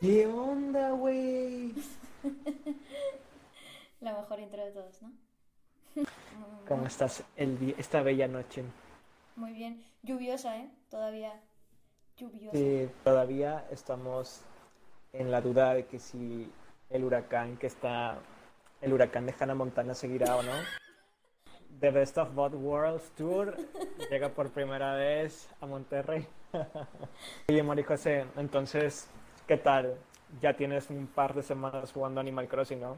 ¿Qué onda, güey? La mejor intro de todos, ¿no? ¿Cómo estás el día, esta bella noche? Muy bien. Lluviosa, ¿eh? Todavía lluviosa. Sí, todavía estamos en la duda de que si el huracán que está, el huracán de Hannah Montana seguirá o no. The Best of Both Worlds Tour llega por primera vez a Monterrey. Oye, Mari José, entonces, ¿qué tal? Ya tienes un par de semanas jugando Animal Crossing, ¿no?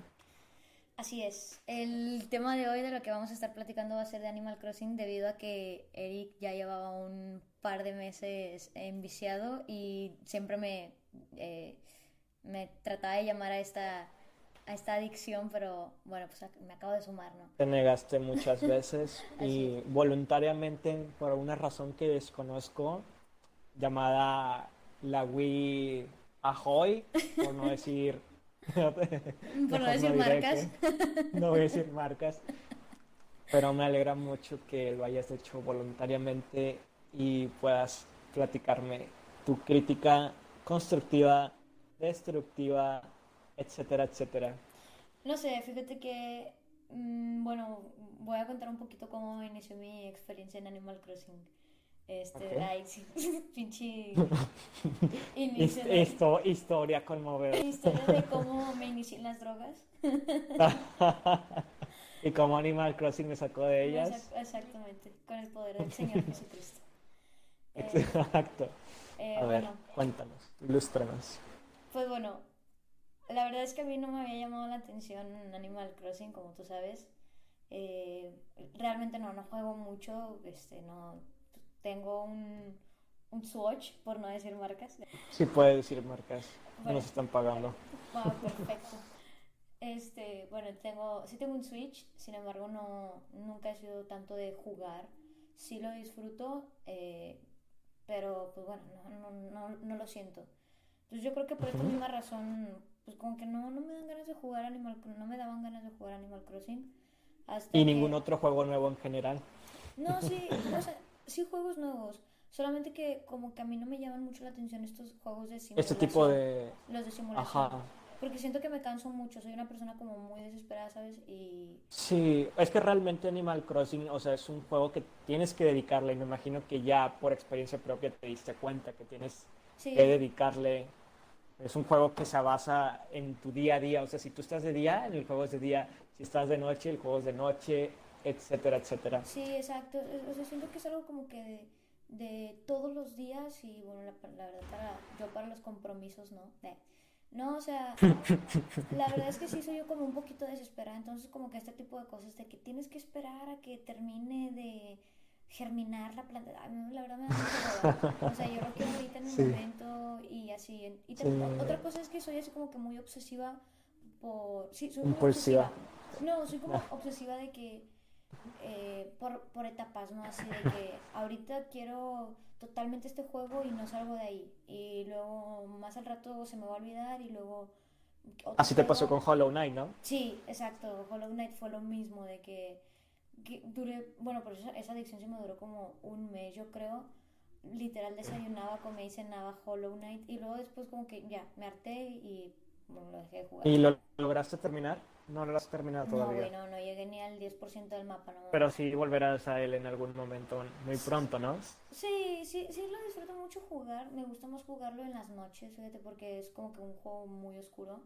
Así es. El tema de hoy de lo que vamos a estar platicando va a ser de Animal Crossing debido a que Eric ya llevaba un par de meses enviciado y siempre me, eh, me trataba de llamar a esta, a esta adicción, pero bueno, pues me acabo de sumar, ¿no? Te negaste muchas veces y voluntariamente, por una razón que desconozco, llamada la Wii Ahoy, por no decir... Por no decir marcas. no voy a decir marcas, pero me alegra mucho que lo hayas hecho voluntariamente y puedas platicarme tu crítica constructiva, destructiva, etcétera, etcétera. No sé, fíjate que, mm, bueno, voy a contar un poquito cómo inició mi experiencia en Animal Crossing. Este, Ok. ay, sí, pinche inicio de, Esto, historia conmovedora. historia de cómo me inicié en las drogas. y como Animal Crossing me sacó de ellas. Exact- Exactamente, con el poder del Señor Jesucristo. Eh, Exacto. eh, A ver, bueno, cuéntanos, ilústranos. pues bueno, la verdad es que a mí no me había llamado la atención Animal Crossing, como tú sabes. Eh, realmente no, no juego mucho, este, no tengo un, un Swatch, por no decir marcas. Sí puedes decir marcas, no Bueno. nos están pagando. Wow, perfecto. Este, bueno, tengo, sí tengo un Switch, sin embargo no, nunca he sido tanto de jugar. Sí lo disfruto, eh, pero pues bueno, no, no, no, no lo siento. Entonces yo creo que por esta Ujú. misma razón, pues como que no, no me dan ganas de jugar Animal, no me daban ganas de jugar Animal Crossing. Hasta Y que- ningún otro juego nuevo en general. no, sí, o sea, sí juegos nuevos. Solamente que como que a mí no me llaman mucho la atención estos juegos de Este simulación. tipo de... Los de simulación. Ajá. Porque siento que me canso mucho. Soy una persona como muy desesperada, ¿sabes? Y Sí, es que realmente Animal Crossing, o sea, es un juego que tienes que dedicarle y me imagino que ya por experiencia propia te diste cuenta que tienes sí, que dedicarle. Es un juego que se basa en tu día a día, o sea, si tú estás de día, el juego es de día, si estás de noche, el juego es de noche, etcétera, etcétera. sí, exacto. O sea, siento que es algo como que de, de todos los días y bueno, la, la verdad, para, yo para los compromisos, ¿no? Eh, No, o sea, la verdad es que sí soy yo como un poquito desesperada, entonces como que este tipo de cosas de que tienes que esperar a que termine de germinar la planta, a mí la verdad me da mucha hueva. O sea, yo lo quiero ahorita en el Sí. momento y así. Sí. otra cosa es que soy así como que muy obsesiva por... Sí, soy muy Impulsiva. obsesiva. No, soy como obsesiva de que eh, por, por etapas, ¿no? Así de que ahorita quiero totalmente este juego y no salgo de ahí. Y luego más al rato se me va a olvidar y luego... Así te pasó con Hollow Knight, ¿no? Sí, exacto. Hollow Knight fue lo mismo, de que, que duré, bueno, por eso esa adicción sí me duró como un mes, yo creo. Literal desayunaba, comía y cenaba Hollow Knight y luego después como que ya, me harté y bueno, lo dejé de jugar. ¿Y lo lograste terminar? No lo has terminado todavía. no, no llegué ni al 10% del mapa, no. Pero sí volverás a él en algún momento, muy pronto, ¿no? Sí, sí, sí lo disfruto mucho jugar. Me gusta más jugarlo en las noches, fíjate, porque es como que un juego muy oscuro.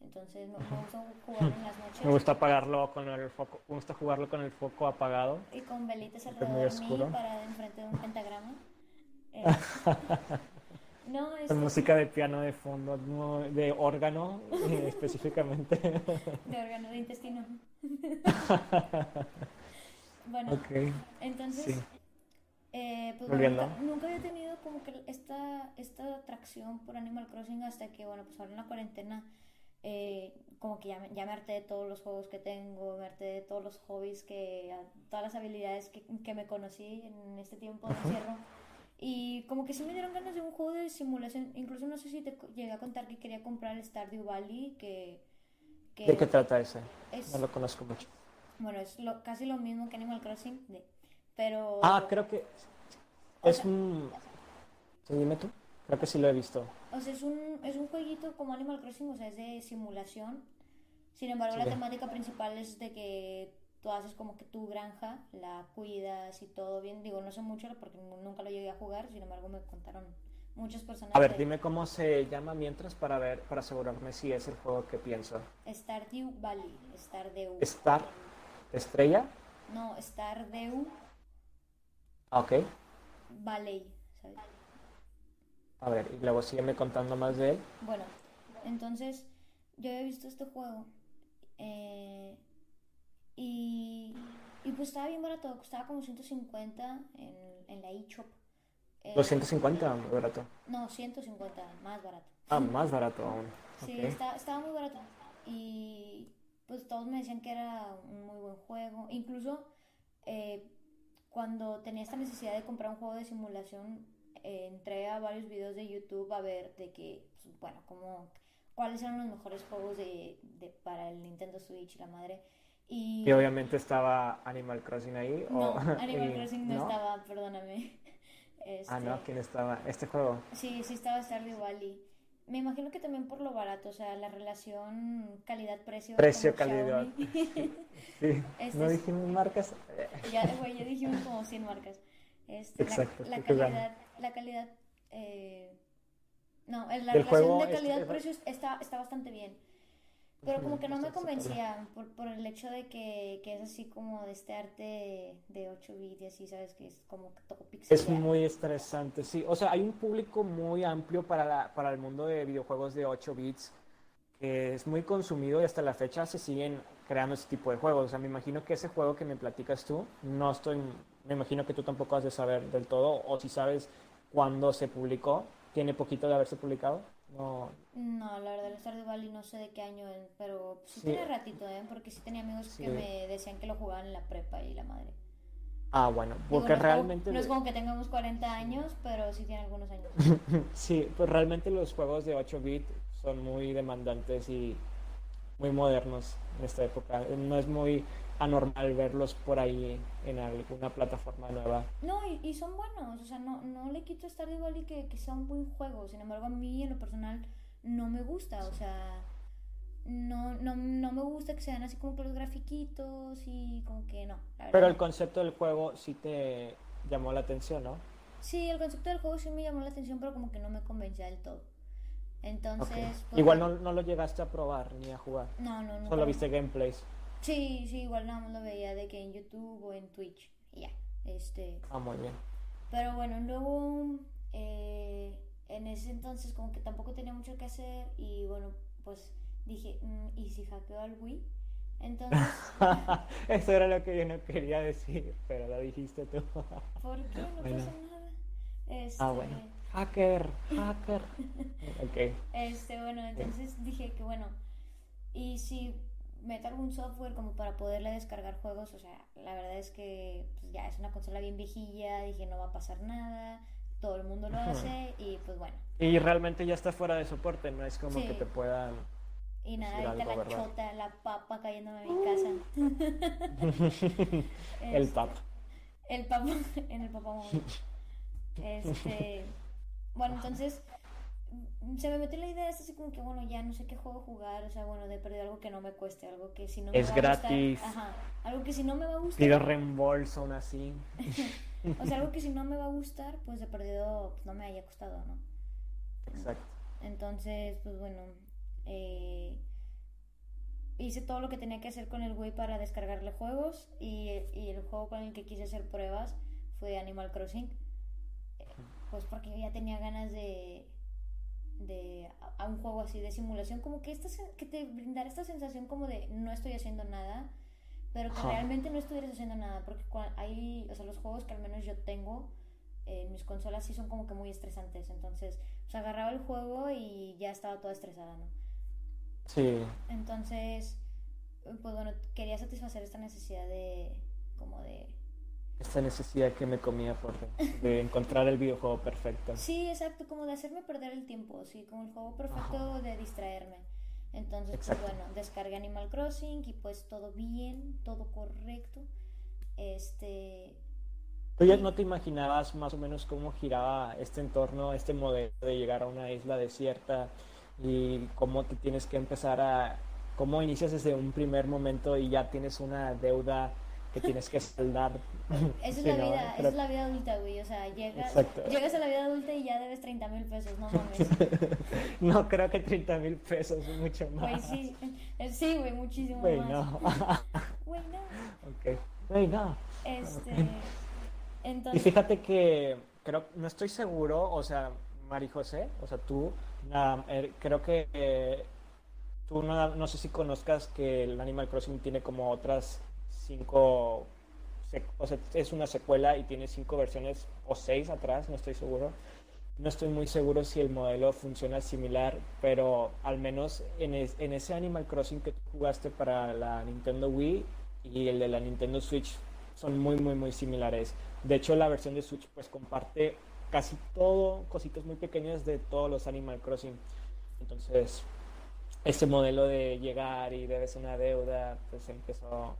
Entonces me, me gusta jugarlo en las noches. Me gusta apagarlo con el foco, me gusta jugarlo con el foco apagado. Y con velitas alrededor de mí para enfrente de un pentagrama. Eh, no, Con música de piano de fondo, no, de órgano eh, específicamente. de órgano de intestino. bueno, entonces, sí. eh, pues bueno, nunca, nunca había tenido como que esta, esta atracción por Animal Crossing hasta que, bueno, pues ahora en la cuarentena, eh, como que ya me, ya me harté de todos los juegos que tengo, me harté de todos los hobbies, que, todas las habilidades que, que me conocí en este tiempo de encierro. Y como que sí me dieron ganas de un juego de simulación. Incluso no sé si te llegué a contar que quería comprar el Stardew Valley, que, que ¿De qué trata ese? es, No lo conozco mucho. bueno, es lo, casi lo mismo que Animal Crossing, de, pero... Ah, creo que es sea, un... Sí, dime tú. Creo que sí lo he visto. O sea, es un, es un jueguito como Animal Crossing, o sea, es de simulación. Sin embargo, la temática principal es de que tú haces como que tu granja, la cuidas y todo bien. Digo, no sé mucho porque nu- nunca lo llegué a jugar, sin embargo, me contaron muchas personas A ver, dime cómo se llama mientras para ver, para asegurarme si es el juego que pienso. Stardew Valley, Stardew. Star, Estrella, No, Stardew Ah, ok. Valley, ¿sabes? A ver, y luego sígueme contando más de él. Bueno, entonces yo había visto este juego eh, y, y pues estaba bien barato, costaba como 150 en, en la eShop. Eh, 250, muy barato. No, 150, más barato. Ah, más barato aún. Sí, está- estaba muy barato. Y pues todos me decían que era un muy buen juego. Incluso eh, cuando tenía esta necesidad de comprar un juego de simulación, eh, entré a varios videos de YouTube a ver de que, pues, bueno, como cuáles eran los mejores juegos de, de- para el Nintendo Switch y la madre. Y Y obviamente estaba Animal Crossing ahí. no, o- Animal y- Crossing no, estaba, perdóname. Ah, no, Este, ¿quién estaba? Este juego. Sí, sí estaba Stardew Valley. Me imagino que también por lo barato, o sea, la relación calidad-precio. Precio, como calidad. Xiaomi. Sí, Este no es- dijimos marcas. Ya, güey, ya dijimos como 100 marcas. Este, Exacto, la, calidad, la calidad, eh, no, la Del relación de es- calidad-precio está, está bastante bien. Pero como que no me convencía por, por el hecho de que, que es así como de este arte de 8 bits y así, ¿sabes? Que es como todo Es pixelado. muy estresante, sí. O sea, hay un público muy amplio para, la- para el mundo de videojuegos de 8 bits que es muy consumido y hasta la fecha se siguen creando ese tipo de juegos. O sea, me imagino que ese juego que me platicas tú, no estoy, me imagino que tú tampoco has de saber del todo, o si sabes cuándo se publicó, tiene poquito de haberse publicado. No, No, la verdad, el Stardew Valley no sé de qué año pero sí, Sí. tiene ratito, ¿eh? Porque sí tenía amigos Sí. que me decían que lo jugaban en la prepa y la madre. Ah, bueno, Digo, porque no es como- realmente... no es como que tengamos 40 años, pero sí tiene algunos años. Sí, pues realmente los juegos de 8 bit son muy demandantes y muy modernos en esta época. No es muy anormal verlos por ahí en alguna plataforma nueva. No, y, y son buenos, o sea, no, no le quito a Stardew Valley que, que sea un buen juego. Sin embargo, a mí en lo personal no me gusta, o sea, no, no, no me gusta que sean así como que los grafiquitos y como que no, la Pero el concepto del juego sí te llamó la atención, ¿no? Sí, el concepto del juego sí me llamó la atención, pero como que no me convencía del todo. Entonces, Ok. pues, Igual no, no lo llegaste a probar ni a jugar. No, no, nunca Solo lo- viste gameplays. Sí, sí, igual nada más lo veía de que en YouTube o en Twitch. Y ya. Este. Ah, muy bien. Pero bueno, luego. eh, en ese entonces, como que tampoco tenía mucho que hacer. Y bueno, pues dije, mm, ¿y si hackeo al Wii? Entonces, Eso era lo que yo no quería decir, pero lo dijiste tú. ¿por qué? No Bueno. pasa nada. Este, Ah, bueno. Hacker, hacker. Ok. Este, bueno, entonces dije que bueno, y si meto algún software como para poderle descargar juegos, o sea, la verdad es que pues, ya es una consola bien viejilla, dije no va a pasar nada, todo el mundo lo hace y pues bueno, Y realmente ya está fuera de soporte, no es como Sí. que te puedan... y nada, ahorita algo, la ¿verdad? chota, la papa cayéndome a mi casa. El Este, pap. El papa, en el papamóvil. Este, bueno, entonces se me metió la idea, es así como que, bueno, ya no sé qué juego jugar, o sea, bueno, de perder algo que no me cueste, algo que si no me Es va a gustar, gratis. ajá, algo que si no me va a gustar, Pido reembolso aún así. o sea, algo que si no me va a gustar, pues de perdido pues, no me haya costado, ¿no? Exacto. Entonces, pues bueno, eh, hice todo lo que tenía que hacer con el Wii para descargarle juegos y, y el juego con el que quise hacer pruebas fue Animal Crossing. Eh, Pues porque ya tenía ganas de, de a, un juego así de simulación, como que, esta, que te brindara esta sensación como de no estoy haciendo nada, pero que realmente no estuvieras haciendo nada, porque hay, o sea, los juegos que al menos yo tengo en mis consolas sí son como que muy estresantes, entonces pues agarraba el juego y ya estaba toda estresada, ¿no? Sí. Entonces, pues bueno, quería satisfacer esta necesidad de, como de... Esta necesidad que me comía por de encontrar el videojuego perfecto. Sí, exacto, como de hacerme perder el tiempo, sí, como el juego perfecto Ajá. de distraerme. Entonces, Exacto. pues bueno, descargué Animal Crossing y pues todo bien, todo correcto. Este... ¿Tú ya no te imaginabas más o menos cómo giraba este entorno, este modelo de llegar a una isla desierta y cómo te tienes que empezar a, cómo inicias desde un primer momento y ya tienes una deuda que tienes que saldar? Esa es la ¿no? vida, esa Pero- es la vida adulta, güey. O sea, llegas, Exacto. llegas a la vida adulta y ya debes 30 mil pesos, no mames. No creo que 30 mil pesos, mucho más. Güey, sí. Eh, Sí, güey, muchísimo Güey, más. no. Güey, no. ok. Güey, no. Este. Y Entonces. fíjate que creo, no estoy seguro, o sea, Mari José, o sea, tú, eh, creo que eh, tú no, no sé si conozcas que el Animal Crossing tiene como otras cinco, o sea, es una secuela y tiene cinco versiones o seis atrás, no estoy seguro. No estoy muy seguro si el modelo funciona similar, pero al menos en, es- en ese Animal Crossing que tú jugaste para la Nintendo Wii y el de la Nintendo Switch son muy, muy, muy similares. De hecho, la versión de Switch pues comparte casi todo, cositas muy pequeñas de todos los Animal Crossing. Entonces, ese modelo de llegar y debes una deuda, pues empezó...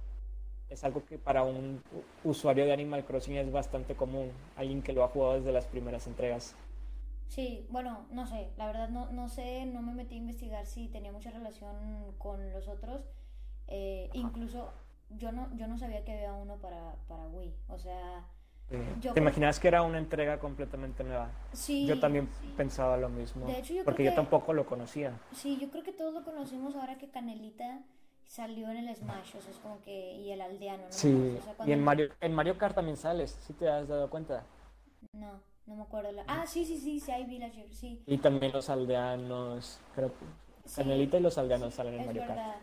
Es algo que para un usuario de Animal Crossing es bastante común, alguien que lo ha jugado desde las primeras entregas. Sí, bueno, no sé, la verdad no, no sé, no me metí a investigar si tenía mucha relación con los otros. Eh, incluso yo no, yo no sabía que había uno para, para Wii. O sea, Yo ¿Te imaginas que era una entrega completamente nueva? sí. Yo también pensaba lo mismo, De hecho, yo porque creo yo que- tampoco lo conocía. Sí, yo creo que todos lo conocimos ahora que Canelita salió en el Smash, o sea, es como que, y el aldeano, ¿no? Sí, O sea, y en Mario, en Mario Kart también sales, si te has dado cuenta. No, no me acuerdo. la- Ah, sí, sí, sí, sí, hay Villager, sí. Y también los aldeanos, creo que Sí, Canelita y los aldeanos salen en Mario Kart. verdad.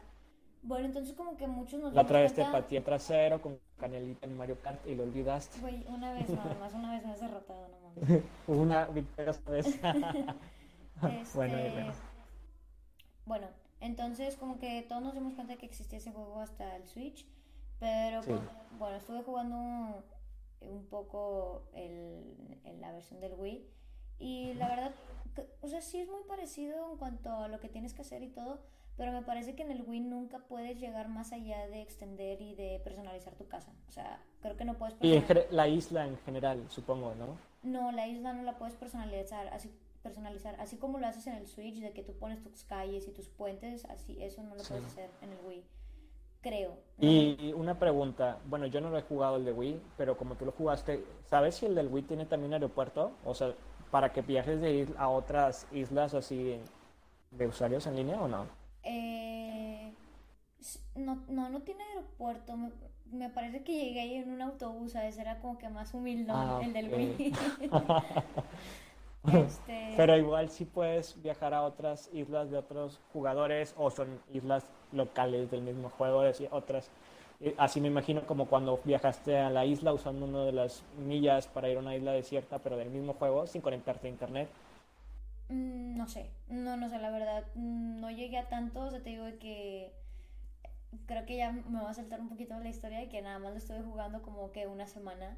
Bueno, entonces como que muchos nos La otra vez te pateé trasero con Canelita en Mario Kart y lo olvidaste. Güey, una vez nada más, una vez me has derrotado, no mames. Una victoria esta vez. Bueno, y Este, bueno. bueno, entonces como que todos nos dimos cuenta que existía ese juego hasta el Switch, pero Sí. pues, bueno, estuve jugando un poco el, en la versión del Wii y la verdad, que- o sea, sí es muy parecido en cuanto a lo que tienes que hacer y todo, pero me parece que en el Wii nunca puedes llegar más allá de extender y de personalizar tu casa. O sea, creo que no puedes Y personalizar. gere- la isla en general, supongo, ¿no? No, la isla no la puedes personalizar, así personalizar, así como lo haces en el Switch, de que tú pones tus calles y tus puentes, así eso no lo puedes hacer en el Wii. Creo. ¿no? Y una pregunta, bueno, yo no lo he jugado el de Wii, pero como tú lo jugaste, ¿sabes si el del Wii tiene también aeropuerto? O sea, para que viajes de isla a otras islas así de usuarios en línea o no? Eh, no, no, no tiene aeropuerto. Me, me parece que llegué ahí en un autobús, ¿sabes? Era como que más humilde Ah, el del. Wii. Este, Pero igual sí puedes viajar a otras islas de otros jugadores o son islas locales del mismo juego, es decir, otras. Eh, Así me imagino como cuando viajaste a la isla usando una de las millas para ir a una isla desierta, pero del mismo juego, sin conectarte a internet. Mm, No sé, no, no sé, la verdad, no llegué a tanto, o sea, te digo de que creo que ya me va a saltar un poquito la historia de que nada más lo estuve jugando como que una semana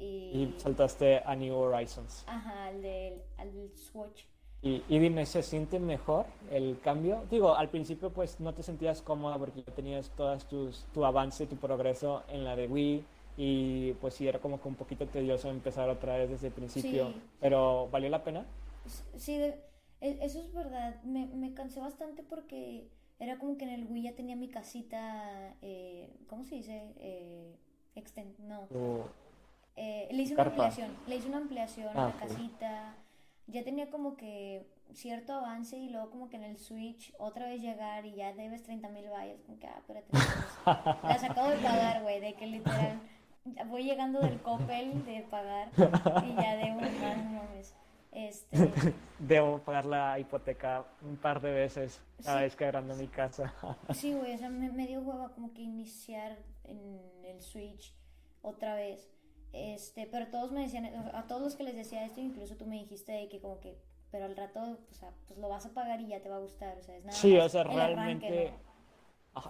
y... Y saltaste a New Horizons. Ajá, al del, al del Switch. Y, y dime, ¿se siente mejor el cambio? Digo, al principio pues no te sentías cómoda porque ya tenías todas tus, tu avance, tu progreso en la de Wii y pues sí era como que un poquito tedioso empezar otra vez desde el principio, Sí. pero ¿valió la pena? Sí, e- eso es verdad, me, me cansé bastante porque era como que en el Wii ya tenía mi casita, eh, ¿cómo se dice? Eh, exten- no. Eh, le hice una Carpa. ampliación, le hice una ampliación a Ah, la ok. casita. Ya tenía como que cierto avance y luego como que en el Switch otra vez llegar y ya debes 30 mil vallas. Como que, ah, espérate. Las acabo de pagar, güey, de que literal voy llegando del Coppel de pagar y ya debo más, no mames. Este, Debo pagar la hipoteca un par de veces cada Sí. vez que agrando mi casa. sí, güey, o sea, me, me dio hueva como que iniciar en el Switch otra vez. Este, pero todos me decían, a todos los que les decía esto, incluso tú me dijiste de que como que, pero al rato, o sea, pues lo vas a pagar y ya te va a gustar, o sea, es nada Sí, o sea, arranque, realmente,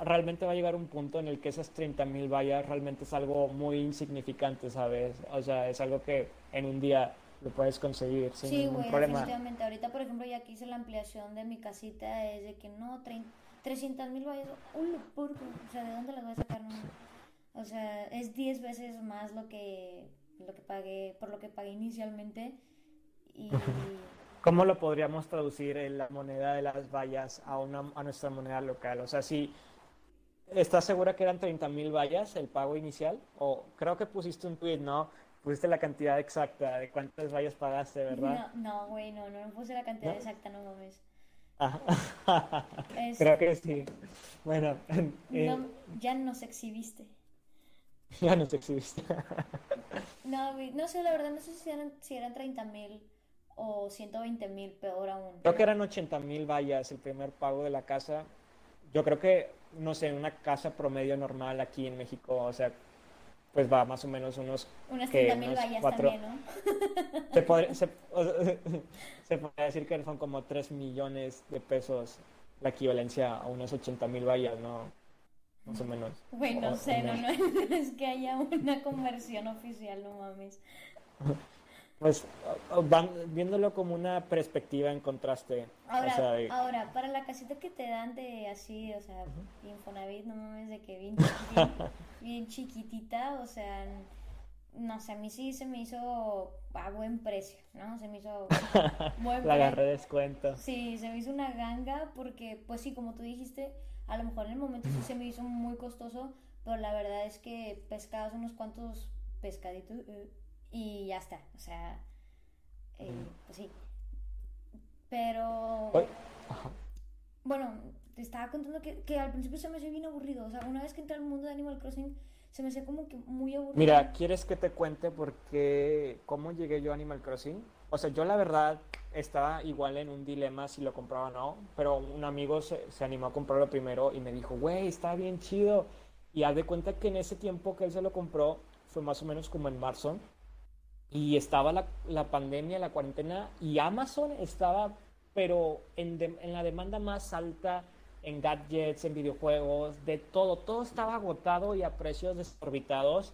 realmente va a llegar un punto en el que esas 30 mil vallas realmente es algo muy insignificante, ¿sabes? O sea, es algo que en un día lo puedes conseguir sin Sí, ningún güey, problema. definitivamente. Ahorita, por ejemplo, ya que hice la ampliación de mi casita, es de que no, 300 mil vallas, ¡Hola, porco! O sea, ¿de dónde las voy a sacar? No, o sea, es 10 veces más lo que, lo que pagué, por lo que pagué inicialmente. Y ¿Cómo lo podríamos traducir en la moneda de las vallas a, una, a nuestra moneda local? O sea, si estás segura que eran 30.000 vallas el pago inicial, o creo que pusiste un tweet, ¿no? Pusiste la cantidad exacta de cuántas vallas pagaste, ¿verdad? no, no, güey, no, no, puse la cantidad ¿No? exacta, no mames. Es- Creo que sí. Bueno, eh, No, ya nos exhibiste. ya nos exhibiste. No, no sé, la verdad, no sé si eran, si eran 30 mil o 120 mil, peor aún. Creo que eran 80.000 vallas el primer pago de la casa. Yo creo que, no sé, una casa promedio normal aquí en México, o sea, pues va más o menos unos Unas que 30 mil vallas cuatro- también, ¿no? Se podría, se, o sea, se podría decir que son como 3 millones de pesos la equivalencia a unos 80 mil vallas, ¿no? Más o menos. Güey, O- no o sé, no, no es que haya una conversión oficial, no mames. Pues van viéndolo como una perspectiva en contraste. Ahora, O sea, de- ahora, para la casita que te dan de así, o sea, Infonavit, no mames, de que bien, bien, bien chiquitita, o sea, no sé, a mí sí se me hizo a buen precio, ¿no? Se me hizo buen la agarré precio. de descuento. Sí, se me hizo una ganga porque, pues sí, como tú dijiste, a lo mejor en el momento sí se me hizo muy costoso, pero la verdad es que pescabas unos cuantos pescaditos eh, y ya está, o sea, eh, pues sí. Pero, bueno, te estaba contando que, que al principio se me hacía bien aburrido, o sea, una vez que entré al mundo de Animal Crossing, se me hacía como que muy aburrido. Mira, ¿quieres que te cuente por qué, cómo llegué yo a Animal Crossing? O sea, yo la verdad estaba igual en un dilema si lo compraba o no, pero un amigo se, se animó a comprarlo primero y me dijo, güey, está bien chido. Y haz de cuenta que en ese tiempo que él se lo compró, fue más o menos como en marzo, y estaba la, la pandemia, la cuarentena, y Amazon estaba, pero en, de- en la demanda más alta, en gadgets, en videojuegos, de todo, todo estaba agotado y a precios desorbitados,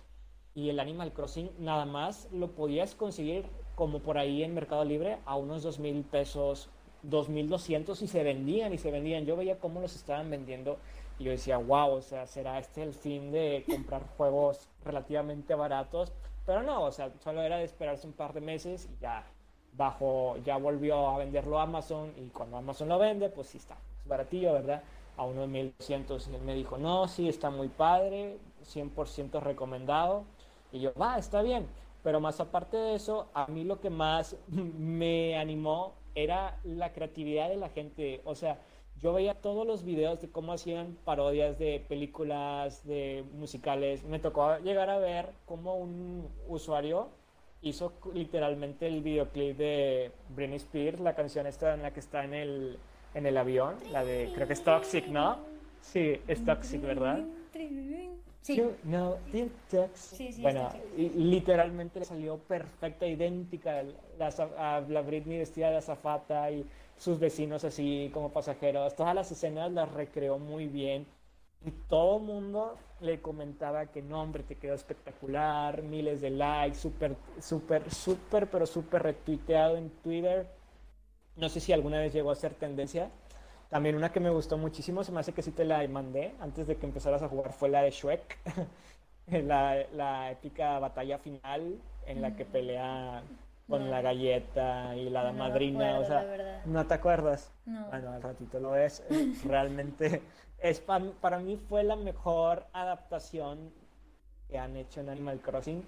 y el Animal Crossing nada más lo podías conseguir como por ahí en Mercado Libre a unos dos mil pesos, dos mil doscientos y se vendían y se vendían. Yo veía cómo los estaban vendiendo y yo decía, wow, o sea, ¿será este el fin de comprar juegos relativamente baratos? Pero no, o sea, solo era de esperarse un par de meses y ya bajo, ya volvió a venderlo Amazon y cuando Amazon lo vende, pues sí está, es baratillo, ¿verdad? A unos 1200 y él me dijo, no, sí, está muy padre, 100% recomendado. Y yo, va, está bien. Pero más aparte de eso, a mí lo que más me animó era la creatividad de la gente. O sea, yo veía todos los videos de cómo hacían parodias de películas, de musicales. Me tocó llegar a ver cómo un usuario hizo literalmente el videoclip de Britney Spears, la canción esta en la que está en el, en el avión, la de, creo que es Toxic, ¿no? Sí, es Toxic, ¿verdad? Sí, You know the text. Sí, sí, Bueno, literalmente salió perfecta, idéntica la, a la Britney vestida de azafata y sus vecinos así como pasajeros. Todas las escenas las recreó muy bien. Y todo el mundo le comentaba que no, hombre, te quedó espectacular, miles de likes, súper, súper, súper, pero súper retuiteado en Twitter. No sé si alguna vez llegó a ser tendencia. También una que me gustó muchísimo, se me hace que sí te la mandé antes de que empezaras a jugar, fue la de Shrek. La, la épica batalla final en la que pelea con No. la galleta y la No madrina. O acuerdo, sea, la verdad. ¿no te acuerdas? No. Bueno, al ratito lo ves. Eh, Realmente es pa- para mí fue la mejor adaptación que han hecho en Animal Crossing.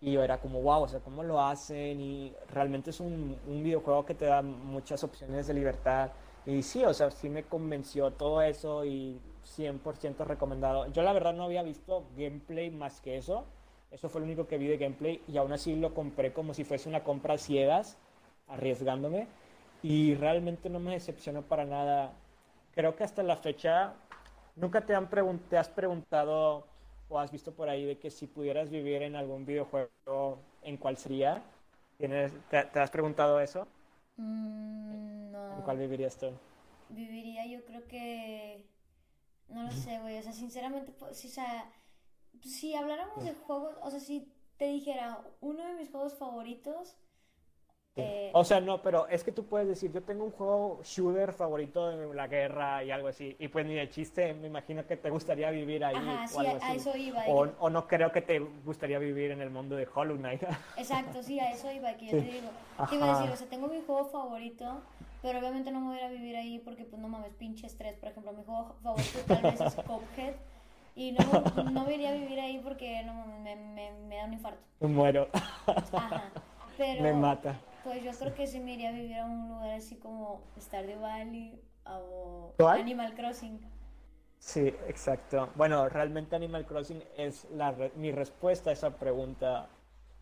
Y yo era como, wow, o sea, ¿cómo lo hacen? Y realmente es un, un videojuego que te da muchas opciones de libertad. Y sí, o sea, sí me convenció todo eso y 100% recomendado. Yo la verdad no había visto gameplay más que eso. Eso fue lo único que vi de gameplay y aún así lo compré como si fuese una compra a ciegas, arriesgándome. Y realmente no me decepcionó para nada. Creo que hasta la fecha nunca te, han te has preguntado o has visto por ahí de que si pudieras vivir en algún videojuego, ¿en cuál sería? ¿Tienes, te, te has preguntado eso? Mm, no. ¿En cuál vivirías tú? Viviría, yo creo que. No lo sé, güey. O sea, sinceramente, pues, si, o sea, si habláramos de juegos, o sea, si te dijera uno de mis juegos favoritos, Eh, O sea, no, pero es que tú puedes decir, yo tengo un juego shooter favorito de la guerra y algo así, y pues ni de chiste, me imagino que te gustaría vivir ahí Ajá, o sí, algo a- a así. eso iba, O, o no creo que te gustaría vivir en el mundo de Hollow Knight. Exacto, sí, a eso iba, que yo Sí. te digo. Te iba a decir, o sea, tengo mi juego favorito, pero obviamente no me voy a ir a vivir ahí porque, pues, no mames, pinche estrés. Por ejemplo, mi juego favorito tal vez es Cuphead, y no, no me iría a vivir ahí porque, no me, me, me da un infarto. Muero, Ajá, pero... me mata. Pues yo creo que sí me iría a vivir a un lugar así como Stardew Valley o ¿Cuál? Animal Crossing. Sí, exacto. Bueno, realmente Animal Crossing es la re- mi respuesta a esa pregunta.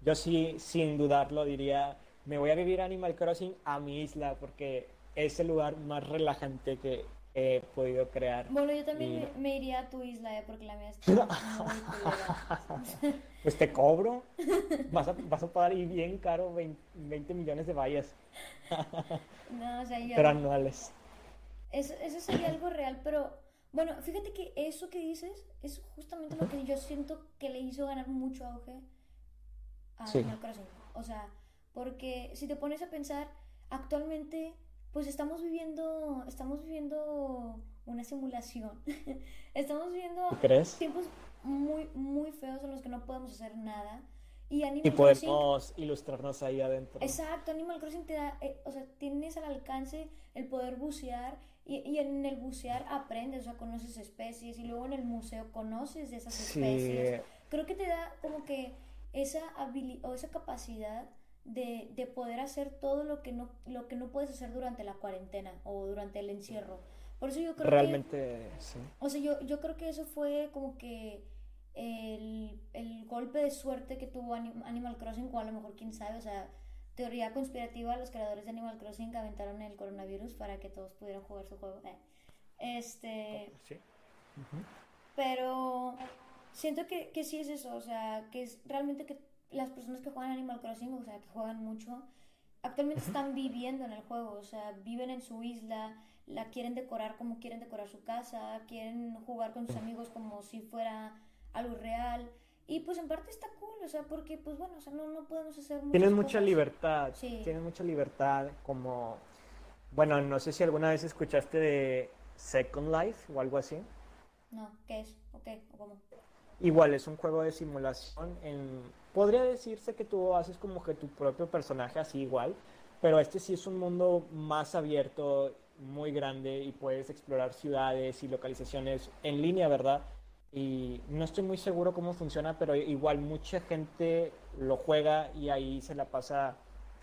Yo sí, sin dudarlo, diría, me voy a vivir Animal Crossing a mi isla porque es el lugar más relajante que he podido crear. Bueno, yo también Y- me, iría a tu isla, ¿eh? porque la mía está muy. Pues te cobro. Vas a, vas a pagar y bien caro 20, 20 millones de vallas, No, o sea, yo... pero anuales. Eso, eso sería algo real, pero bueno, fíjate que eso que dices es justamente lo que yo siento que le hizo ganar mucho auge a Sí. Animal Crossing. O sea, porque si te pones a pensar, actualmente pues estamos viviendo, estamos viviendo una simulación. estamos viviendo ¿Tú crees? tiempos muy, muy feos en los que no podemos hacer nada. Y Animal Y Crossing podemos ilustrarnos ahí adentro. Exacto, Animal Crossing te da, eh, o sea, tienes al alcance el poder bucear y, y en el bucear aprendes, o sea, conoces especies y luego en el museo conoces de esas Sí, especies. Creo que te da como que esa habilidad o esa capacidad de, de poder hacer todo lo que no lo que no puedes hacer durante la cuarentena o durante el encierro. Por eso yo creo que realmente sí. o sea, yo, yo creo que eso fue como que el, el golpe de suerte que tuvo Anim- Animal Crossing, o a lo mejor quién sabe, o sea, teoría conspirativa, los creadores de Animal Crossing aventaron el coronavirus para que todos pudieran jugar su juego. Eh, Este, Sí. pero siento que, que sí es eso, o sea, que es realmente que las personas que juegan Animal Crossing, o sea, que juegan mucho, actualmente están viviendo en el juego, o sea, viven en su isla, la quieren decorar como quieren decorar su casa, quieren jugar con sus amigos como si fuera algo real. Y pues en parte está cool, o sea, porque pues bueno, o sea, no, no podemos hacer muchas Tienes mucha libertad, Sí. tienes mucha libertad como, bueno, no sé si alguna vez escuchaste de Second Life o algo así. No, ¿qué es? ¿O qué? ¿O cómo? Igual es un juego de simulación en, podría decirse que tú haces como que tu propio personaje así igual, pero este sí es un mundo más abierto, muy grande y puedes explorar ciudades y localizaciones en línea, ¿verdad? Y no estoy muy seguro cómo funciona, pero igual mucha gente lo juega y ahí se la pasa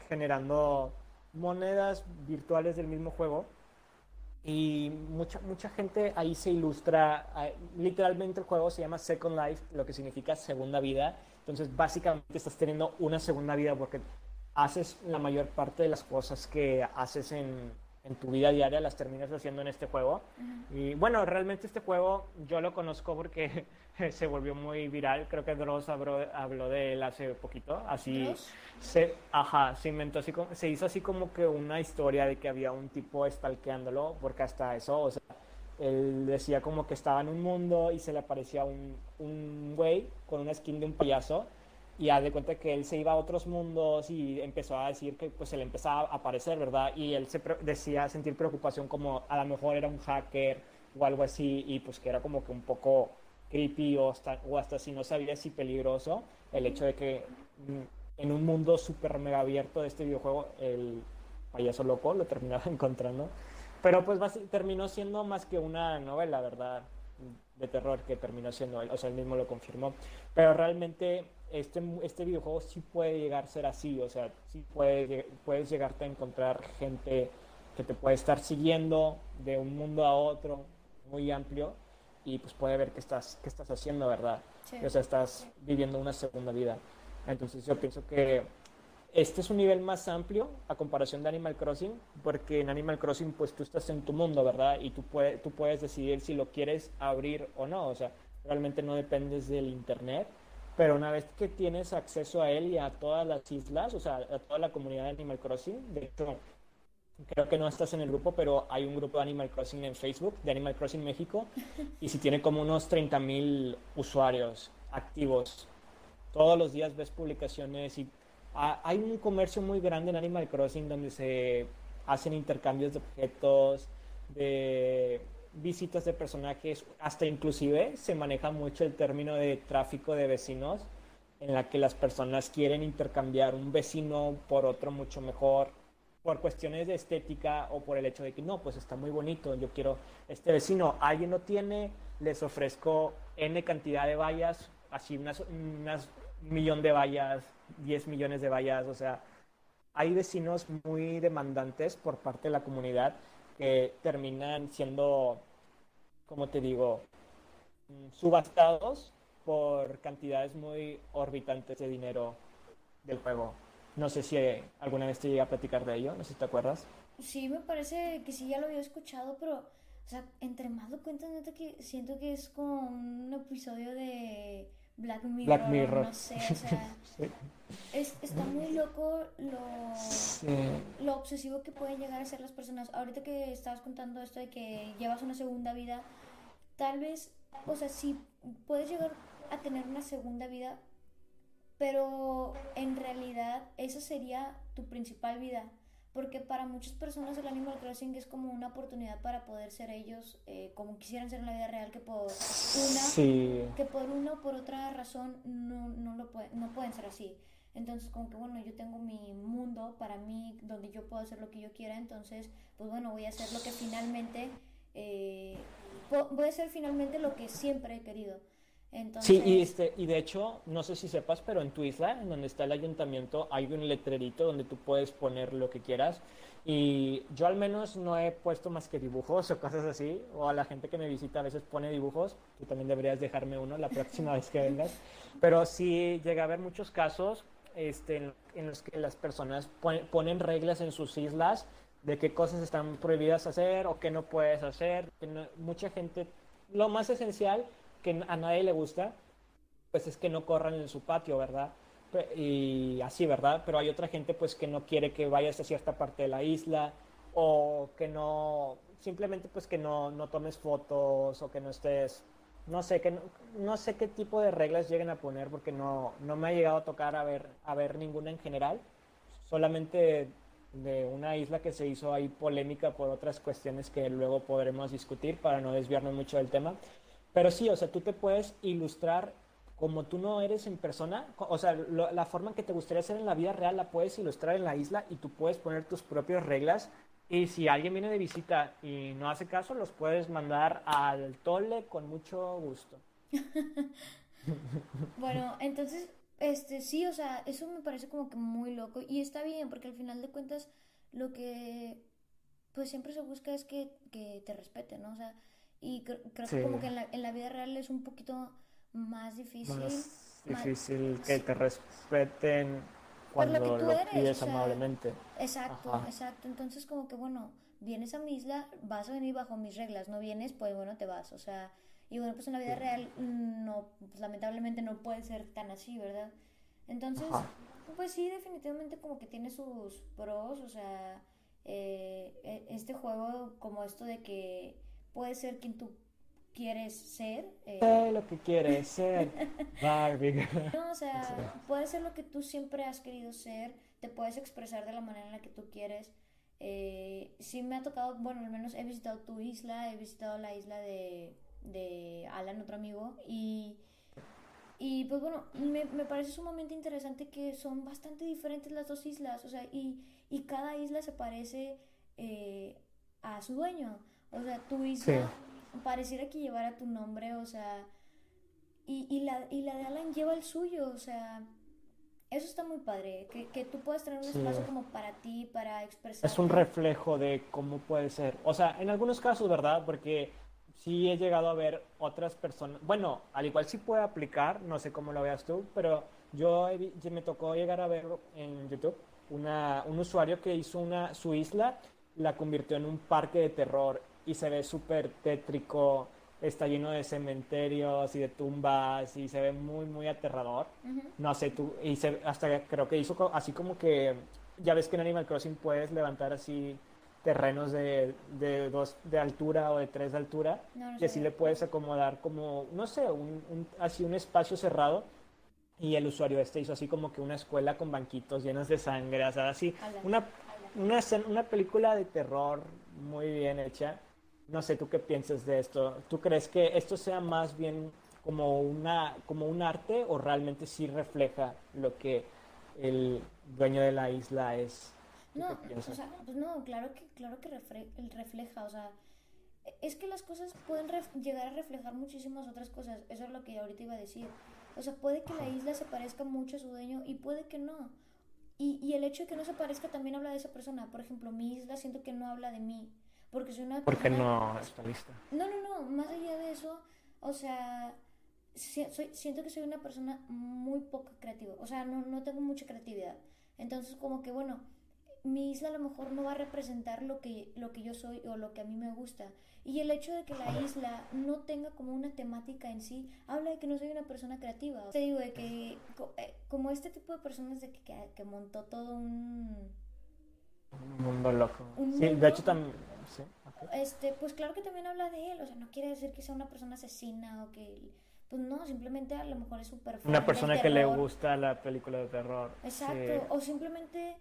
generando monedas virtuales del mismo juego. Y mucha, mucha gente ahí se ilustra. ah, Literalmente el juego se llama Second Life, lo que significa segunda vida. Entonces, básicamente estás teniendo una segunda vida porque haces la mayor parte de las cosas que haces en, en tu vida diaria, las terminas haciendo en este juego. Y bueno, realmente este juego yo lo conozco porque se volvió muy viral. Creo que Dross habló, habló de él hace poquito. Así ¿Dross? se, ajá, se inventó así se hizo así como que una historia de que había un tipo stalkeándolo, porque hasta eso, o sea, él decía como que estaba en un mundo y se le aparecía un, un güey con una skin de un payaso y haz de cuenta que él se iba a otros mundos y empezó a decir que pues se le empezaba a aparecer, ¿verdad? Y él se decía sentir preocupación como a lo mejor era un hacker o algo así y pues que era como que un poco creepy o hasta, o hasta si no sabía si peligroso el hecho de que mm, en un mundo súper mega abierto de este videojuego el payaso loco lo terminaba encontrando. Pero pues terminó siendo más que una novela, ¿verdad? De terror que terminó siendo o sea, él mismo lo confirmó. Pero realmente este, este videojuego sí puede llegar a ser así, o sea, sí puede, puedes llegarte a encontrar gente que te puede estar siguiendo de un mundo a otro muy amplio y pues puede ver qué estás, qué estás haciendo, ¿verdad? Sí. O sea, estás viviendo una segunda vida. Entonces yo pienso que este es un nivel más amplio a comparación de Animal Crossing, porque en Animal Crossing pues tú estás en tu mundo, ¿verdad? Y tú, puede- tú puedes decidir si lo quieres abrir o no, o sea, realmente no dependes del internet, pero una vez que tienes acceso a él y a todas las islas, o sea, a toda la comunidad de Animal Crossing, de hecho, creo que no estás en el grupo, pero hay un grupo de Animal Crossing en Facebook, de Animal Crossing México, y si tiene como unos 30.000 usuarios activos. Todos los días ves publicaciones y hay un comercio muy grande en Animal Crossing donde se hacen intercambios de objetos, de visitas de personajes, hasta inclusive se maneja mucho el término de tráfico de vecinos, en la que las personas quieren intercambiar un vecino por otro mucho mejor, por cuestiones de estética o por el hecho de que no, pues está muy bonito, yo quiero este vecino, alguien lo tiene, les ofrezco N cantidad de vallas, así unas, unas millón de vallas, 10 millones de vallas, o sea, hay vecinos muy demandantes por parte de la comunidad que terminan siendo, como te digo, subastados por cantidades muy orbitantes de dinero del juego. No sé si alguna vez te llegué a platicar de ello, no sé si te acuerdas. Sí, me parece que sí, ya lo había escuchado, pero, o sea, entre más lo cuentas, siento que es como un episodio de Black Mirror. No sé, o sea. es, está muy loco lo, lo obsesivo que pueden llegar a ser las personas. Ahorita que estabas contando esto de que llevas una segunda vida, tal vez, o sea, sí puedes llegar a tener una segunda vida, pero en realidad esa sería tu principal vida porque para muchas personas el Animal Crossing es como una oportunidad para poder ser ellos eh, como quisieran ser en la vida real, que por una, que por una o por otra razón no, no, lo no pueden ser así. Entonces, como que bueno, yo tengo mi mundo para mí, donde yo puedo hacer lo que yo quiera, entonces, pues bueno, voy a hacer lo que finalmente, eh, voy a hacer finalmente lo que siempre he querido. Sí, y, este, y de hecho, no sé si sepas, pero en tu isla, en donde está el ayuntamiento, hay un letrerito donde tú puedes poner lo que quieras. Y yo al menos no he puesto más que dibujos o cosas así, o a la gente que me visita a veces pone dibujos, tú también deberías dejarme uno la próxima vez que vengas. Pero sí llega a haber muchos casos este, en, los que las personas ponen reglas en sus islas de qué cosas están prohibidas hacer o qué no puedes hacer. mucha gente, lo más esencial que a nadie le gusta, pues es que no corran en su patio, ¿verdad? Y así, ¿verdad? Pero hay otra gente pues que no quiere que vayas a cierta parte de la isla o que no, simplemente pues que no, no tomes fotos o que no estés, no sé, que no, sé qué tipo de reglas lleguen a poner porque no, no me ha llegado a tocar a ver, a ver ninguna en general, solamente de una isla que se hizo ahí polémica por otras cuestiones que luego podremos discutir para no desviarnos mucho del tema. Pero sí, o sea, tú te puedes ilustrar como tú no eres en persona, o sea, la forma en que te gustaría ser en la vida real la puedes ilustrar en la isla y tú puedes poner tus propias reglas. Y si alguien viene de visita y no hace caso, los puedes mandar al tole con mucho gusto. bueno, entonces, este, sí, o sea, eso me parece como que muy loco y está bien porque al final de cuentas lo que pues siempre se busca es que, que te respeten, ¿no? O sea, y creo, que como que en la, en la, vida real es un poquito más difícil. Más difícil que te respeten cuando lo, que tú pides amablemente. Exacto, exacto. Entonces como que bueno, vienes a mi isla, vas a venir bajo mis reglas, no vienes, pues bueno, te vas. O sea, y bueno, pues en la vida real no, pues, lamentablemente no puede ser tan así, ¿verdad? Entonces, pues sí, definitivamente como que tiene sus pros, o sea, eh, e, este juego como esto de que puede ser quien tú quieres ser. Eh... lo que quieres ser, Barbie. no, o sea, puede ser lo que tú siempre has querido ser, te puedes expresar de la manera en la que tú quieres. Eh, sí me ha tocado, bueno, al menos he visitado tu isla, he visitado la isla de, de Alan, otro amigo, y, y pues bueno, me, me, parece sumamente interesante que son bastante diferentes las dos islas, o sea, y, y cada isla se parece eh, a su dueño. O sea, tu isla pareciera que llevara tu nombre, o sea, y, y, la, y la de Alan lleva el suyo, o sea, eso está muy padre, que, que tú puedas tener un espacio como para ti, para expresar. Es un reflejo de cómo puede ser. O sea, en algunos casos, ¿verdad? Porque sí he llegado a ver otras personas, bueno, al igual sí puede aplicar, no sé cómo lo veas tú, pero yo me tocó llegar a ver en YouTube una, un usuario que hizo una, su isla, la convirtió en un parque de terror y se ve súper tétrico, está lleno de cementerios y de tumbas y se ve muy, muy aterrador. No sé, tú, y se, hasta creo que hizo así como que, ya ves que en Animal Crossing puedes levantar así terrenos de, de dos de altura o de tres de altura y así le puedes acomodar como, no sé, un, así un espacio cerrado y el usuario este hizo así como que una escuela con banquitos llenos de sangre, o sea, así, Ala, una, ala. una, una película de terror muy bien hecha. No sé, ¿tú qué piensas de esto? ¿Tú crees que esto sea más bien como una, como un arte o realmente sí refleja lo que el dueño de la isla es? ¿Tú No, o sea, pues no, claro que, claro que refre- refleja, o sea, es que las cosas pueden llegar a reflejar muchísimas otras cosas, eso es lo que ahorita iba a decir. O sea, puede que la isla se parezca mucho a su dueño y puede que no. Y, y el hecho de que no se parezca también habla de esa persona. Por ejemplo, mi isla siento que no habla de mí, porque soy una Porque persona... no está lista. No, no, no, más allá de eso, o sea, si- soy- siento que soy una persona muy poco creativa, o sea, no, no tengo mucha creatividad. Entonces, como que, bueno, mi isla a lo mejor no va a representar lo que, lo que yo soy o lo que a mí me gusta. Y el hecho de que la isla no tenga como una temática en sí, habla de que no soy una persona creativa. Te digo, de que eh, como este tipo de personas de que, que, que montó todo un... Un mundo loco. Un Sí, mundo- de hecho también... Sí. Este, pues claro que también habla de él, o sea, no quiere decir que sea una persona asesina o que, pues no, simplemente a lo mejor es súper Una persona que le gusta la película de terror. Exacto, Sí. o simplemente,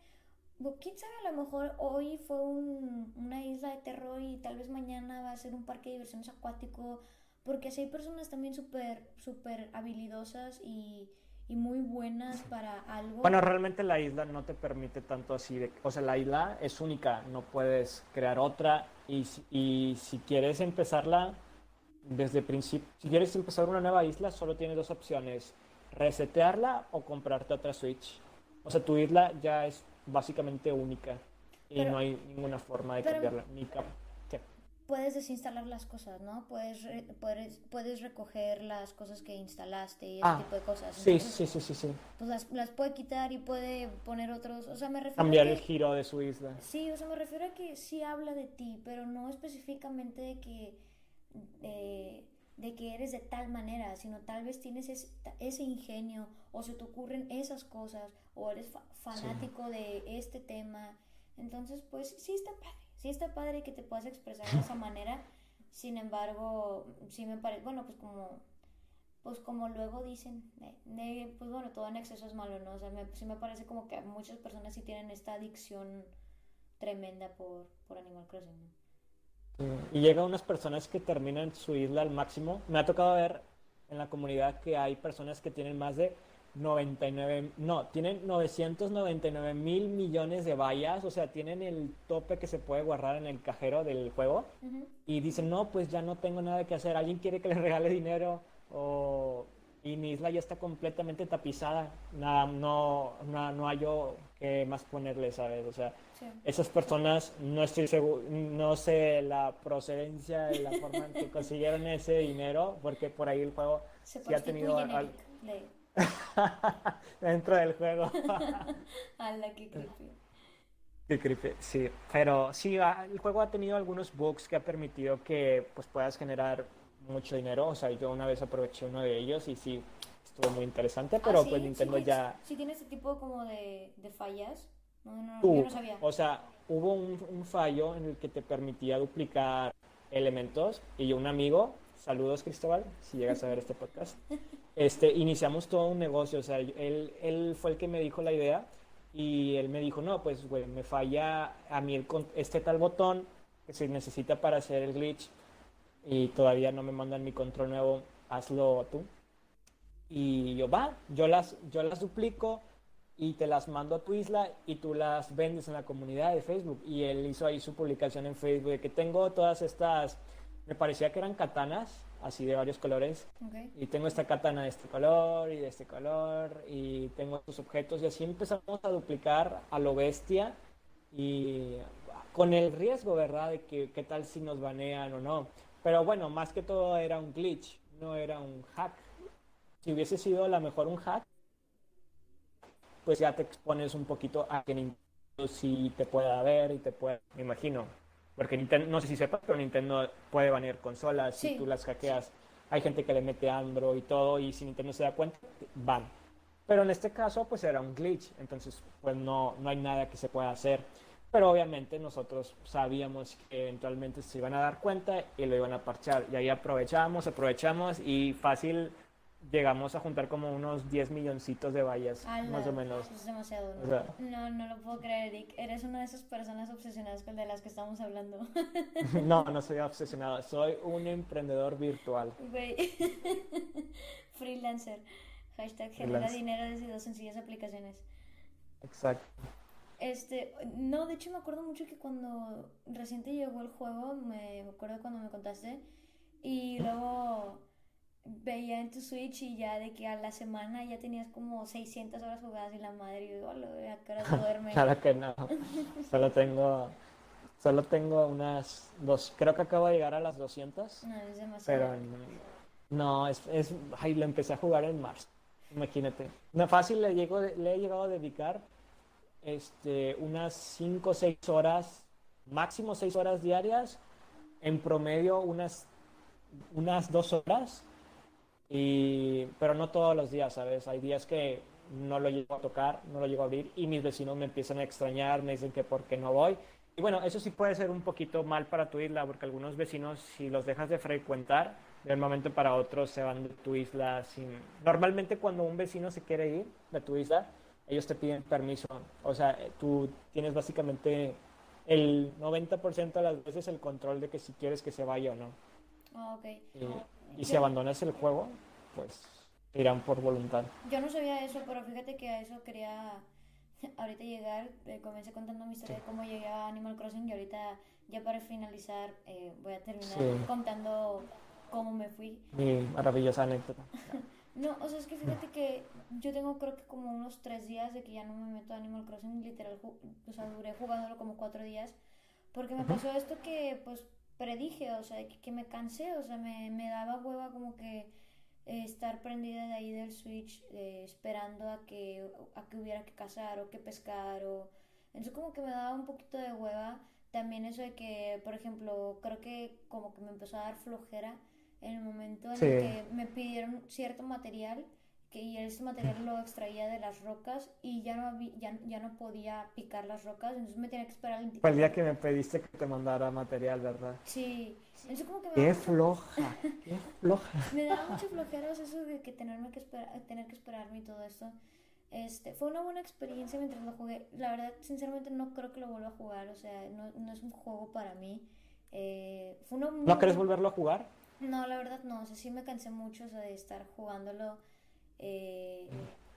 quién sabe, a lo mejor hoy fue un- una isla de terror y tal vez mañana va a ser un parque de diversiones acuático, porque así hay personas también súper, súper habilidosas y, y muy buenas para algo. Bueno, realmente la isla no te permite tanto así de, o sea, la isla es única, no puedes crear otra y, si- y si quieres empezarla desde principio, si quieres empezar una nueva isla, solo tienes dos opciones, resetearla o comprarte otra Switch. O sea, tu isla ya es básicamente única y Pero- no hay ninguna forma de pero- cambiarla. Ni cap-. Puedes desinstalar las cosas, ¿no? Puedes, re- puedes, puedes recoger las cosas que instalaste y ese Ah, tipo de cosas. Sí, Entonces, sí, sí, sí, sí. pues las, las puede quitar y puede poner otros, o sea, me refiero Cambiar a el giro de su isla. sí, o sea, me refiero a que sí habla de ti, pero no específicamente de que, eh, de que eres de tal manera, sino tal vez tienes ese, ese ingenio, o se te ocurren esas cosas, o eres fa- fanático de este tema, entonces, pues sí está padre, sí está padre que te puedas expresar de esa manera, sin embargo, sí me parece, bueno, pues como pues como luego dicen, de, de, pues bueno, todo en exceso es malo, ¿no? O sea, me, sí me parece como que muchas personas sí tienen esta adicción tremenda por, por Animal Crossing, ¿no? Y llega unas personas que terminan su isla al máximo. Me ha tocado ver en la comunidad que hay personas que tienen más de 99, no, tienen 999 mil millones de vallas, o sea, tienen el tope que se puede guardar en el cajero del juego y dicen, no, pues ya no tengo nada que hacer, alguien quiere que le regale dinero o... Y mi isla ya está completamente tapizada, nada, no, no, no hay yo qué más ponerle, ¿sabes? O sea, Sí. esas personas no estoy seguro, no sé la procedencia y la forma en que consiguieron ese dinero, porque por ahí el juego Se sí ha tenido al- dentro del juego. a la que creepy. Qué creepy, sí, pero sí, el juego ha tenido algunos bugs que ha permitido que pues puedas generar mucho dinero, o sea, yo una vez aproveché uno de ellos y sí, estuvo muy interesante, pero Ah, ¿sí? pues ¿Sí Nintendo ya... Sí tiene este tipo como de, de fallas. No, no, no, Tú, yo no sabía. O sea, hubo un, un fallo en el que te permitía duplicar elementos y un amigo, saludos Cristóbal, si llegas a ver este podcast, este, iniciamos todo un negocio, o sea, él, fue el que me dijo la idea y él me dijo, no, pues, güey, me falla a mí el este tal botón que se necesita para hacer el glitch y todavía no me mandan mi control nuevo, hazlo tú. Y yo, va, yo las, yo las duplico y te las mando a tu isla y tú las vendes en la comunidad de Facebook. Y él hizo ahí su publicación en Facebook de que tengo todas estas, me parecía que eran katanas, así de varios colores. Ok. Y tengo esta katana de este color y de este color y tengo estos objetos y así empezamos a duplicar a lo bestia y con el riesgo, ¿verdad? De que qué tal si nos banean o no. Pero bueno, más que todo era un glitch, no era un hack. Si hubiese sido a lo mejor un hack, pues ya te expones un poquito a que Nintendo sí te pueda ver y te pueda, me imagino. Porque Nintendo, no sé si sepas, pero Nintendo puede banear consolas si Sí, tú las hackeas. Hay gente que le mete Android y todo, y si Nintendo se da cuenta, van. Pero en este caso, pues era un glitch, entonces pues no, no hay nada que se pueda hacer. Pero obviamente nosotros sabíamos que eventualmente se iban a dar cuenta y lo iban a parchar. Y ahí aprovechamos, aprovechamos y fácil llegamos a juntar como unos 10 milloncitos de vallas, Ala, más o menos. Es demasiado. O ¿no? sea- no, no lo puedo creer, Eric. Eres una de esas personas obsesionadas con de las que estamos hablando. No, no soy obsesionado, soy un emprendedor virtual. Güey. Freelancer. Hashtag genera dinero desde dos sencillas aplicaciones. Exacto. Este, no, de hecho me acuerdo mucho que cuando reciente llegó el juego, me acuerdo cuando me contaste, y luego veía en tu Switch y ya de que a la semana ya tenías como 600 horas jugadas y la madre, y yo, "Hola, ¿a qué hora duerme? Claro que no. Solo tengo, solo tengo unas dos, creo que acabo de llegar a las 200, No, es demasiado. pero no, es, es, ay, lo empecé a jugar en marzo, imagínate. No fácil, le, llego, le he llegado a dedicar este, unas 5 o 6 horas, máximo 6 horas diarias, en promedio unas, unas 2 horas, y, pero no todos los días, ¿sabes? Hay días que no lo llego a tocar, no lo llego a abrir y mis vecinos me empiezan a extrañar, me dicen que por qué no voy. Y bueno, eso sí puede ser un poquito mal para tu isla, porque algunos vecinos, si los dejas de frecuentar, de un momento para otro se van de tu isla sin... Normalmente cuando un vecino se quiere ir de tu isla, ellos te piden permiso. O sea, tú tienes básicamente el 90% de las veces el control de que si quieres que se vaya o no. Ah, ok. Y, y si abandonas el juego, pues irán por voluntad. Yo no sabía eso, pero fíjate que a eso quería ahorita llegar. Eh, comencé contando mi historia de cómo llegué a Animal Crossing y ahorita ya para finalizar eh, voy a terminar Sí. contando cómo me fui. Mi maravillosa anécdota. No, o sea, es que fíjate que yo tengo creo que como unos tres días de que ya no me meto a Animal Crossing, literal, o sea, duré jugándolo como cuatro días, porque me pasó esto que pues predije, o sea, que, que me cansé, o sea, me, me daba hueva como que eh, estar prendida de ahí del Switch eh, esperando a que, a que hubiera que cazar o que pescar o... Entonces como que me daba un poquito de hueva. También eso de que, por ejemplo, creo que como que me empezó a dar flojera en el momento en Sí. el que me pidieron cierto material que y ese material lo extraía de las rocas y ya no había- ya, ya no podía picar las rocas, entonces me tenía que esperar el Fue el día que me pediste que te mandara material, ¿verdad? Sí, entonces como que me Qué floja, qué floja. me daba mucha flojera eso de que tenerme que esperar, tener que esperarme y todo esto. Este, fue una buena experiencia mientras lo jugué. La verdad, sinceramente no creo que lo vuelva a jugar, o sea, no, no es un juego para mí. Eh, fue una muy ¿No querés volverlo a jugar? No, la verdad no, o sea, sí me cansé mucho o sea, de estar jugándolo. Eh,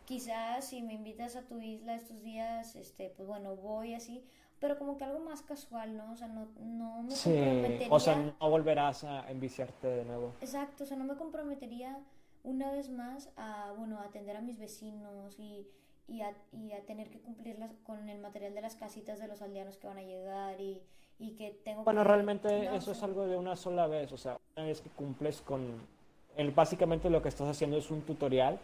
quizás si me invitas a tu isla estos días, este, pues bueno, voy así, pero como que algo más casual, ¿no? O sea, no, no me Sí, comprometería. o sea, no volverás a enviciarte de nuevo. Exacto, o sea, no me comprometería una vez más a, bueno, a atender a mis vecinos y, y, a, y a tener que cumplir las- con el material de las casitas de los aldeanos que van a llegar y, y que tengo Bueno, que... realmente no, eso o es algo de una sola vez, o sea, una vez que cumples con... El, básicamente lo que estás haciendo es un tutorial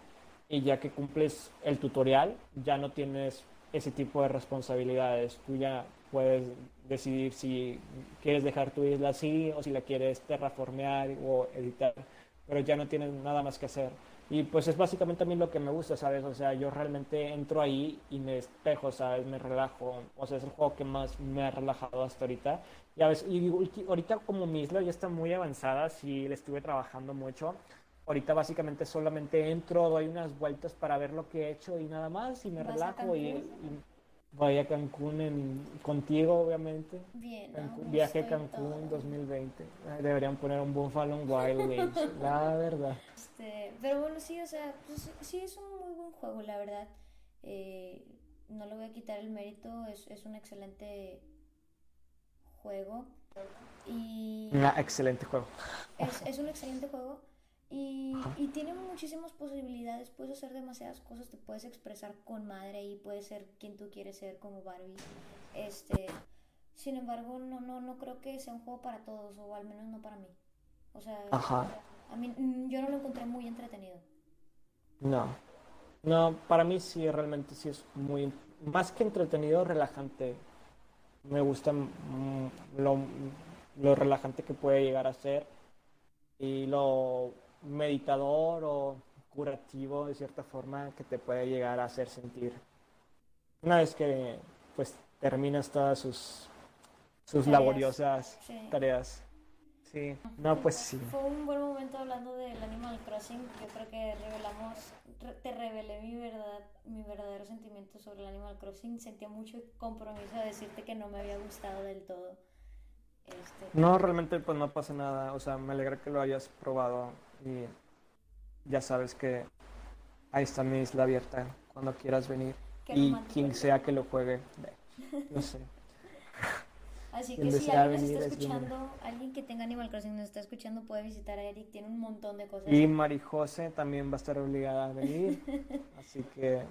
y ya que cumples el tutorial, ya no tienes ese tipo de responsabilidades. Tú ya puedes decidir si quieres dejar tu isla así o si la quieres terraformear o editar, pero ya no tienes nada más que hacer. Y pues es básicamente a mí lo que me gusta, ¿sabes? O sea, yo realmente entro ahí y me despejo, ¿sabes? Me relajo. O sea, es el juego que más me ha relajado hasta ahorita. Ya ves, y ulti- ahorita como mi isla ya está muy avanzada, sí le estuve trabajando mucho. Ahorita básicamente solamente entro, doy unas vueltas para ver lo que he hecho y nada más y me ¿Vas a relajo y, voy a Cancún en- contigo, obviamente. Bien, Cancún- ¿no? viaje a Cancún toda. 2020 2020. Ay, Deberían poner un Buffalo Wild Wings, la verdad. Este, pero bueno, sí, o sea, pues, sí es un muy buen juego, la verdad. Eh, no le voy a quitar el mérito, es, es un excelente juego. Y Un excelente juego. es, es un excelente juego. Y, y tiene muchísimas posibilidades, puedes hacer demasiadas cosas, te puedes expresar con madre y puedes ser quien tú quieres ser como Barbie. Este, sin embargo, no, no, no creo que sea un juego para todos, o al menos no para mí. O sea, Ajá. a mí mm, yo no lo encontré muy entretenido. No. No, para mí sí, realmente sí es muy, más que entretenido, relajante. Me gusta mm, lo, lo relajante que puede llegar a ser y lo meditador o curativo de cierta forma que te puede llegar a hacer sentir. Una vez que pues terminas todas sus, sus Tareas. laboriosas Sí. tareas. Sí, no, pues sí. Fue un buen momento hablando del Animal Crossing. Yo creo que revelamos, re- te revelé mi verdad, mi verdadero sentimiento sobre el Animal Crossing. Sentía mucho compromiso de decirte que no me había gustado del todo. Este, No, realmente pues no pasa nada. O sea, me alegra que lo hayas probado y ya sabes que ahí está mi isla abierta cuando quieras venir. Qué Y quien sea que lo juegue, no sé. Así que si alguien nos está es escuchando, alguien que tenga Animal Crossing nos está escuchando, puede visitar a Eric. Tiene un montón de cosas. Y Marijose también va a estar obligada a venir. Así que,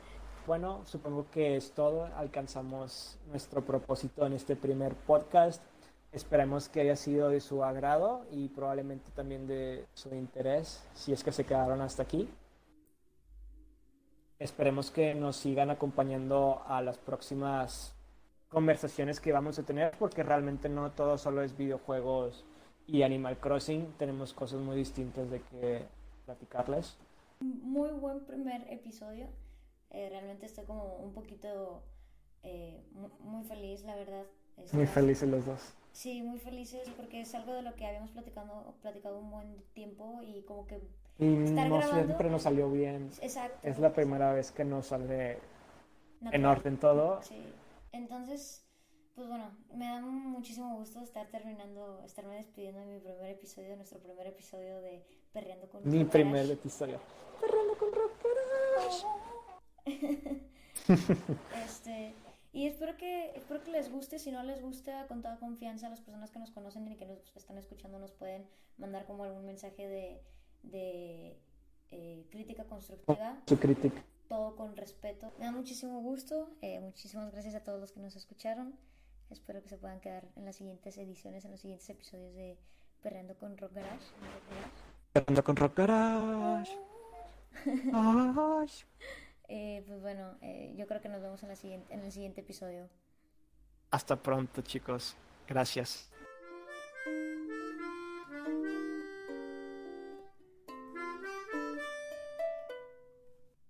bueno, supongo que es todo. Alcanzamos nuestro propósito en este primer podcast. Esperemos que haya sido de su agrado y probablemente también de su interés, si es que se quedaron hasta aquí. Esperemos que nos sigan acompañando a las próximas conversaciones que vamos a tener, porque realmente no todo solo es videojuegos y Animal Crossing, tenemos cosas muy distintas de que platicarles. Muy buen primer episodio. Eh, realmente estoy como un poquito eh, mu- muy feliz, la verdad. Muy Está- felices los dos. Sí, muy felices porque es algo de lo que habíamos platicado, platicado un buen tiempo y como que... Y Estar no grabando. siempre nos salió bien. Exacto. Es la primera vez que nos sale en natural. orden todo. Sí. Entonces, pues bueno, me da muchísimo gusto estar terminando, estarme despidiendo de mi primer episodio, nuestro primer episodio de Perreando con Mi primer episodio. Perreando con Garage. Este, y espero que, espero que les guste. Si no les gusta, con toda confianza, las personas que nos conocen y que nos están escuchando nos pueden mandar como algún mensaje de, de eh, crítica constructiva. Su crítica. Todo con respeto. Me da muchísimo gusto. eh, muchísimas gracias a todos los que nos escucharon. Espero que se puedan quedar en las siguientes ediciones, en los siguientes episodios de Perreando con Rock Garage. Perreando con Rock Garage. Garage. Eh, pues bueno, eh, yo creo que nos vemos en, la siguiente, en el siguiente episodio. Hasta pronto, chicos. Gracias.